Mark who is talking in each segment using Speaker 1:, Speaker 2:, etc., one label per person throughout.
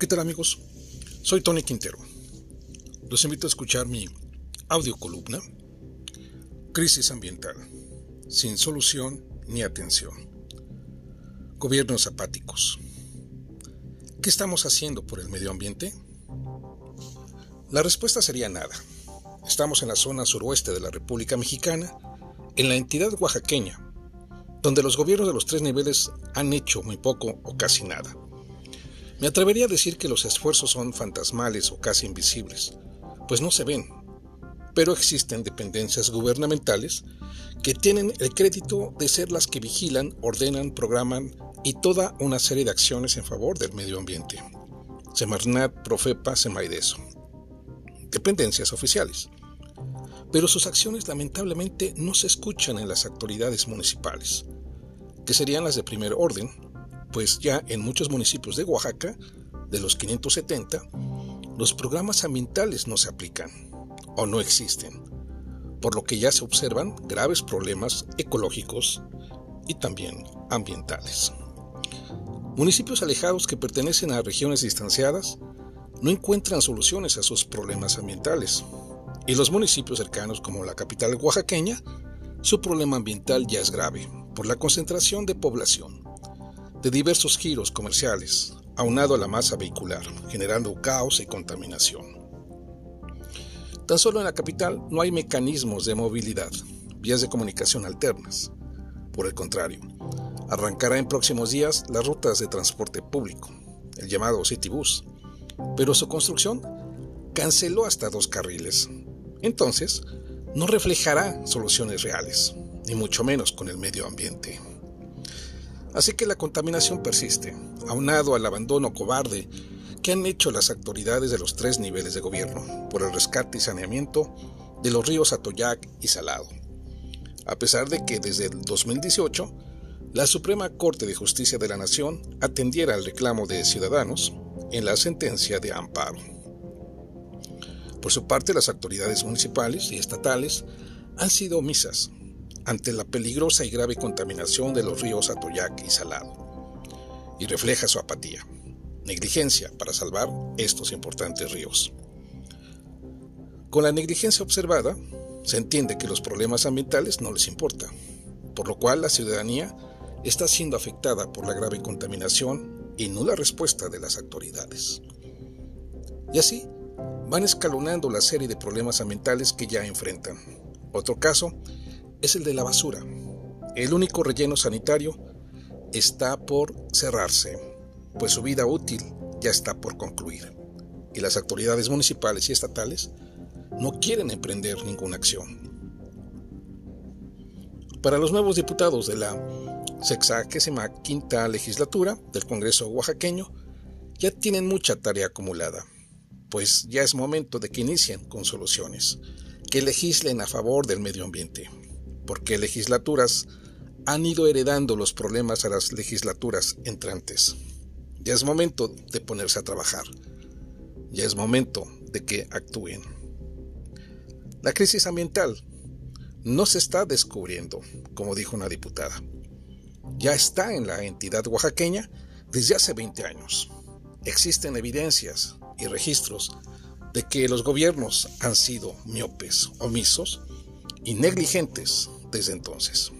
Speaker 1: ¿Qué tal amigos? Soy Tony Quintero. Los invito a escuchar mi audio columna Crisis ambiental, sin solución ni atención. Gobiernos apáticos. ¿Qué estamos haciendo por el medio ambiente? La respuesta sería nada. Estamos en la zona suroeste de la República Mexicana, en la entidad oaxaqueña, donde los gobiernos de los tres niveles han hecho muy poco o casi nada me atrevería a decir que los esfuerzos son fantasmales o casi invisibles, pues no se ven, pero existen dependencias gubernamentales que tienen el crédito de ser las que vigilan, ordenan, programan y toda una serie de acciones en favor del medio ambiente. Semarnat, Profepa, Semaideso. Dependencias oficiales. Pero sus acciones lamentablemente no se escuchan en las autoridades municipales, que serían las de primer orden, pues ya en muchos municipios de Oaxaca, de los 570, los programas ambientales no se aplican o no existen, por lo que ya se observan graves problemas ecológicos y también ambientales. Municipios alejados que pertenecen a regiones distanciadas no encuentran soluciones a sus problemas ambientales, y los municipios cercanos como la capital oaxaqueña, su problema ambiental ya es grave por la concentración de población de diversos giros comerciales, aunado a la masa vehicular, generando caos y contaminación. Tan solo en la capital no hay mecanismos de movilidad, vías de comunicación alternas. Por el contrario, arrancará en próximos días las rutas de transporte público, el llamado Citybus, pero su construcción canceló hasta dos carriles. Entonces, no reflejará soluciones reales, ni mucho menos con el medio ambiente. Así que la contaminación persiste, aunado al abandono cobarde que han hecho las autoridades de los tres niveles de gobierno por el rescate y saneamiento de los ríos Atoyac y Salado. A pesar de que desde el 2018 la Suprema Corte de Justicia de la Nación atendiera al reclamo de ciudadanos en la sentencia de amparo. Por su parte, las autoridades municipales y estatales han sido omisas ante la peligrosa y grave contaminación de los ríos Atoyac y Salado, y refleja su apatía, negligencia para salvar estos importantes ríos. Con la negligencia observada, se entiende que los problemas ambientales no les importa, por lo cual la ciudadanía está siendo afectada por la grave contaminación y nula respuesta de las autoridades. Y así van escalonando la serie de problemas ambientales que ya enfrentan. Otro caso es el de la basura. El único relleno sanitario está por cerrarse, pues su vida útil ya está por concluir, y las autoridades municipales y estatales no quieren emprender ninguna acción. Para los nuevos diputados de la 65 quinta legislatura del Congreso oaxaqueño, ya tienen mucha tarea acumulada, pues ya es momento de que inicien con soluciones, que legislen a favor del medio ambiente porque legislaturas han ido heredando los problemas a las legislaturas entrantes. Ya es momento de ponerse a trabajar. Ya es momento de que actúen. La crisis ambiental no se está descubriendo, como dijo una diputada. Ya está en la entidad oaxaqueña desde hace 20 años. Existen evidencias y registros de que los gobiernos han sido miopes, omisos y negligentes desde entonces.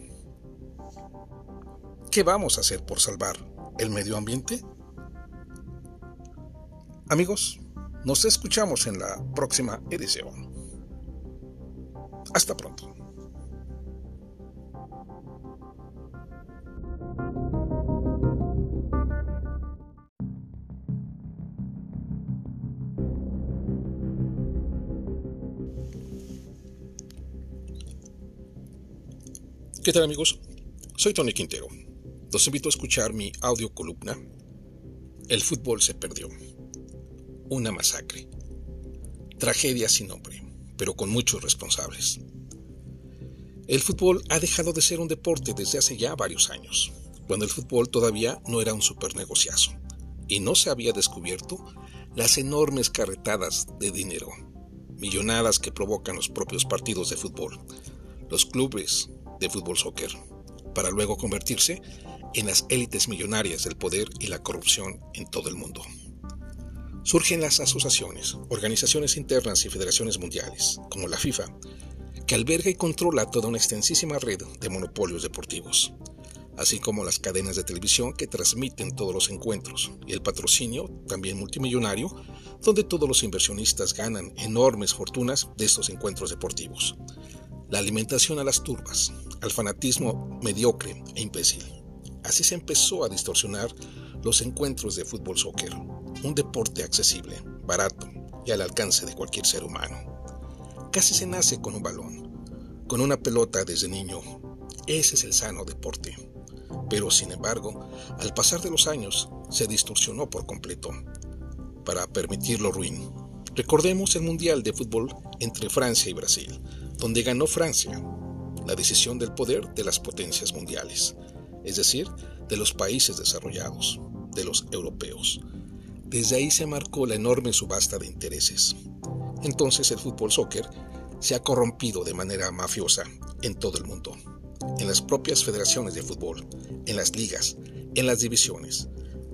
Speaker 1: ¿Qué vamos a hacer por salvar el medio ambiente? Amigos, nos escuchamos en la próxima edición. Hasta pronto. ¿Qué tal amigos? Soy Tony Quintero. Los invito a escuchar mi audio columna El fútbol se perdió. Una masacre. Tragedia sin nombre, pero con muchos responsables. El fútbol ha dejado de ser un deporte desde hace ya varios años, cuando el fútbol todavía no era un super negociazo y no se había descubierto las enormes carretadas de dinero, millonadas que provocan los propios partidos de fútbol, los clubes, de fútbol soccer, para luego convertirse en las élites millonarias del poder y la corrupción en todo el mundo. surgen las asociaciones, organizaciones internas y federaciones mundiales, como la FIFA, que alberga y controla toda una extensísima red de monopolios deportivos, así como las cadenas de televisión que transmiten todos los encuentros y el patrocinio, también multimillonario, donde todos los inversionistas ganan enormes fortunas de estos encuentros deportivos. La alimentación a las turbas, al fanatismo mediocre e imbécil. Así se empezó a distorsionar los encuentros de fútbol soccer, un deporte accesible, barato y al alcance de cualquier ser humano. Casi se nace con un balón, con una pelota desde niño. Ese es el sano deporte. Pero sin embargo, al pasar de los años, se distorsionó por completo para permitirlo ruin. Recordemos el Mundial de Fútbol entre Francia y Brasil, donde ganó Francia, la decisión del poder de las potencias mundiales, es decir, de los países desarrollados, de los europeos. Desde ahí se marcó la enorme subasta de intereses. Entonces el fútbol soccer se ha corrompido de manera mafiosa en todo el mundo, en las propias federaciones de fútbol, en las ligas, en las divisiones,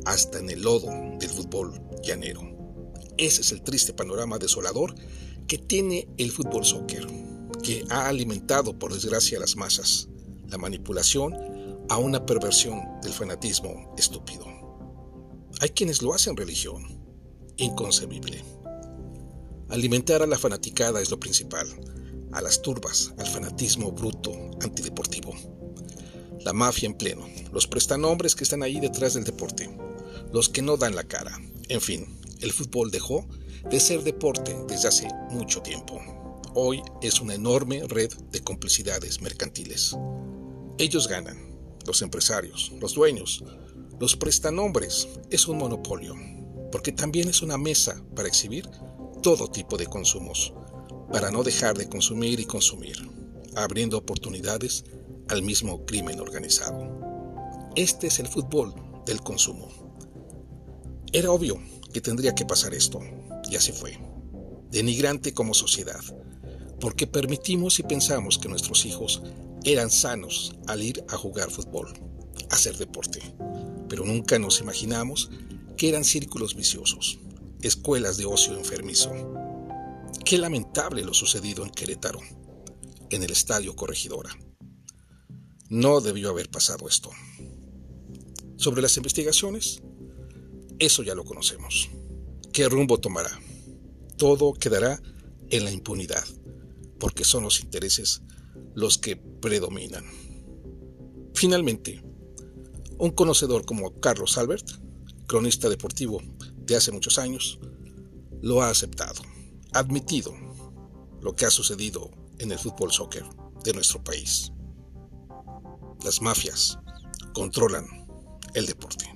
Speaker 1: hasta en el lodo del fútbol llanero. Ese es el triste panorama desolador que tiene el fútbol soccer, que ha alimentado por desgracia a las masas, la manipulación a una perversión del fanatismo estúpido. Hay quienes lo hacen religión, inconcebible. Alimentar a la fanaticada es lo principal, a las turbas, al fanatismo bruto, antideportivo. La mafia en pleno, los prestanombres que están ahí detrás del deporte, los que no dan la cara. En fin, el fútbol dejó de ser deporte desde hace mucho tiempo. Hoy es una enorme red de complicidades mercantiles. Ellos ganan, los empresarios, los dueños, los prestanombres. Es un monopolio, porque también es una mesa para exhibir todo tipo de consumos, para no dejar de consumir y consumir, abriendo oportunidades al mismo crimen organizado. Este es el fútbol del consumo. Era obvio que tendría que pasar esto, y así fue. Denigrante como sociedad, porque permitimos y pensamos que nuestros hijos eran sanos al ir a jugar fútbol, a hacer deporte, pero nunca nos imaginamos que eran círculos viciosos, escuelas de ocio enfermizo. Qué lamentable lo sucedido en Querétaro, en el Estadio Corregidora. No debió haber pasado esto. Sobre las investigaciones, eso ya lo conocemos. ¿Qué rumbo tomará? Todo quedará en la impunidad, porque son los intereses los que predominan. Finalmente, un conocedor como Carlos Albert, cronista deportivo de hace muchos años, lo ha aceptado, admitido lo que ha sucedido en el fútbol soccer de nuestro país. Las mafias controlan el deporte.